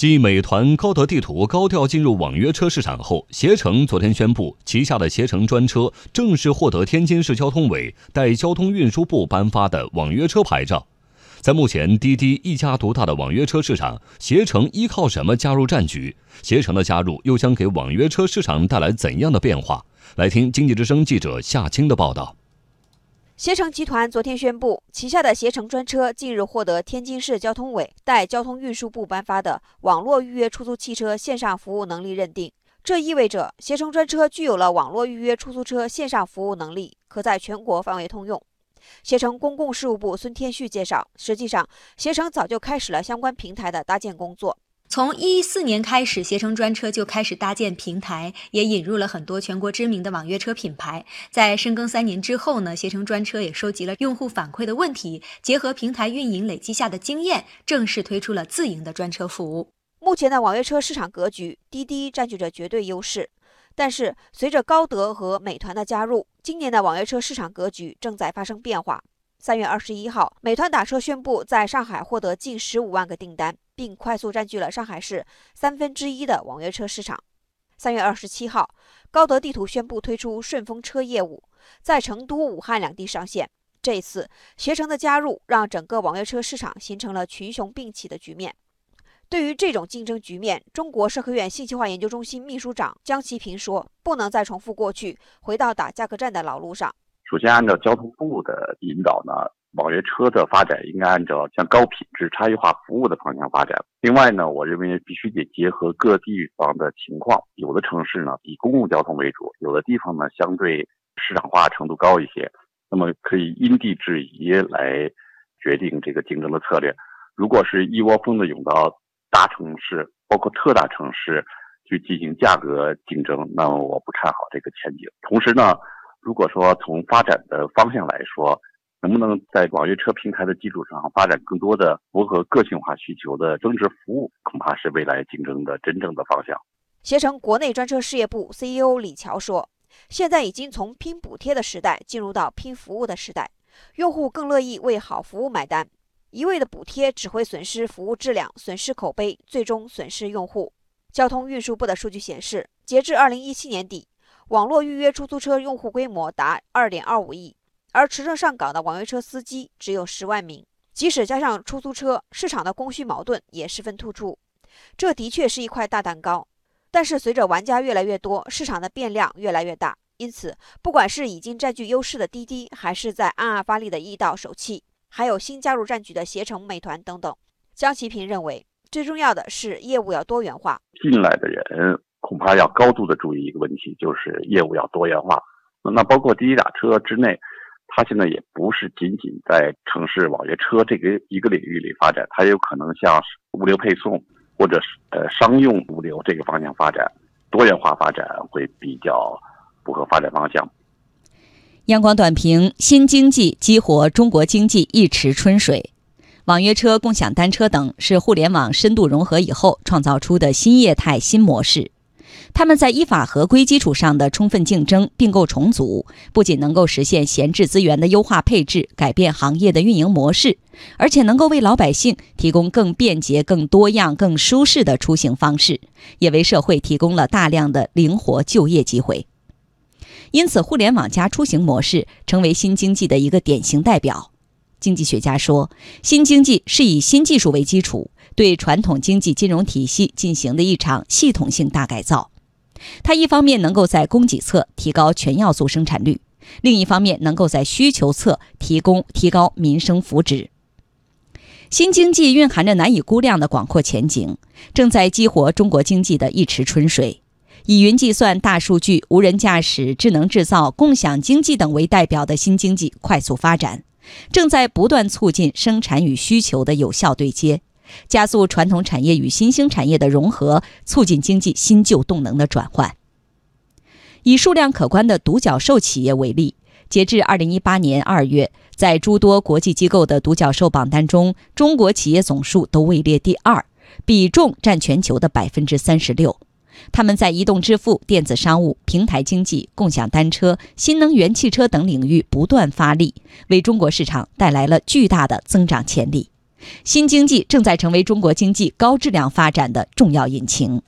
继美团、高德地图高调进入网约车市场后，携程昨天宣布，旗下的携程专车正式获得天津市交通委代交通运输部颁发的网约车牌照。在目前滴滴一家独大的网约车市场，携程依靠什么加入战局？携程的加入又将给网约车市场带来怎样的变化？来听经济之声记者夏青的报道。携程集团昨天宣布，旗下的携程专车近日获得天津市交通委代交通运输部颁发的网络预约出租汽车线上服务能力认定。这意味着携程专车具有了网络预约出租车线上服务能力，可在全国范围通用。携程公共事务部孙天旭介绍，实际上，携程早就开始了相关平台的搭建工作。从一四年开始，携程专车就开始搭建平台，也引入了很多全国知名的网约车品牌。在深耕三年之后呢，携程专车也收集了用户反馈的问题，结合平台运营累积下的经验，正式推出了自营的专车服务。目前的网约车市场格局，滴滴占据着绝对优势。但是，随着高德和美团的加入，今年的网约车市场格局正在发生变化。三月二十一号，美团打车宣布在上海获得近十五万个订单。并快速占据了上海市三分之一的网约车市场。三月二十七号，高德地图宣布推出顺风车业务，在成都、武汉两地上线。这一次，携程的加入让整个网约车市场形成了群雄并起的局面。对于这种竞争局面，中国社科院信息化研究中心秘书长江其平说：“不能再重复过去，回到打价格战的老路上。首先，按照交通部的引导呢。”网约车的发展应该按照向高品质差异化服务的方向发展。另外呢，我认为必须得结合各地方的情况，有的城市呢以公共交通为主，有的地方呢相对市场化程度高一些，那么可以因地制宜来决定这个竞争的策略。如果是一窝蜂的涌到大城市，包括特大城市去进行价格竞争，那么我不看好这个前景。同时呢，如果说从发展的方向来说，能不能在网约车平台的基础上发展更多的符合个性化需求的增值服务，恐怕是未来竞争的真正的方向。携程国内专车事业部 CEO 李乔说：“现在已经从拼补贴的时代进入到拼服务的时代，用户更乐意为好服务买单。一味的补贴只会损失服务质量、损失口碑，最终损失用户。”交通运输部的数据显示，截至二零一七年底，网络预约出租车用户规模达2.25亿。而持证上岗的网约车司机只有十万名，即使加上出租车，市场的供需矛盾也十分突出。这的确是一块大蛋糕，但是随着玩家越来越多，市场的变量越来越大，因此，不管是已经占据优势的滴滴，还是在暗暗发力的易到、手气，还有新加入战局的携程、美团等等，江其平认为，最重要的是业务要多元化。进来的人恐怕要高度的注意一个问题，就是业务要多元化。那包括滴滴打车之内。它现在也不是仅仅在城市网约车这个一个领域里发展，它有可能向物流配送或者是呃商用物流这个方向发展，多元化发展会比较符合发展方向。央广短评：新经济激活中国经济一池春水，网约车、共享单车等是互联网深度融合以后创造出的新业态新模式。他们在依法合规基础上的充分竞争、并购重组，不仅能够实现闲置资源的优化配置、改变行业的运营模式，而且能够为老百姓提供更便捷、更多样、更舒适的出行方式，也为社会提供了大量的灵活就业机会。因此，互联网加出行模式成为新经济的一个典型代表。经济学家说，新经济是以新技术为基础，对传统经济金融体系进行的一场系统性大改造。它一方面能够在供给侧提高全要素生产率，另一方面能够在需求侧提供提高民生福祉。新经济蕴含着难以估量的广阔前景，正在激活中国经济的一池春水。以云计算、大数据、无人驾驶、智能制造、共享经济等为代表的新经济快速发展，正在不断促进生产与需求的有效对接。加速传统产业与新兴产业的融合，促进经济新旧动能的转换。以数量可观的独角兽企业为例，截至二零一八年二月，在诸多国际机构的独角兽榜单中，中国企业总数都位列第二，比重占全球的百分之三十六。他们在移动支付、电子商务、平台经济、共享单车、新能源汽车等领域不断发力，为中国市场带来了巨大的增长潜力。新经济正在成为中国经济高质量发展的重要引擎。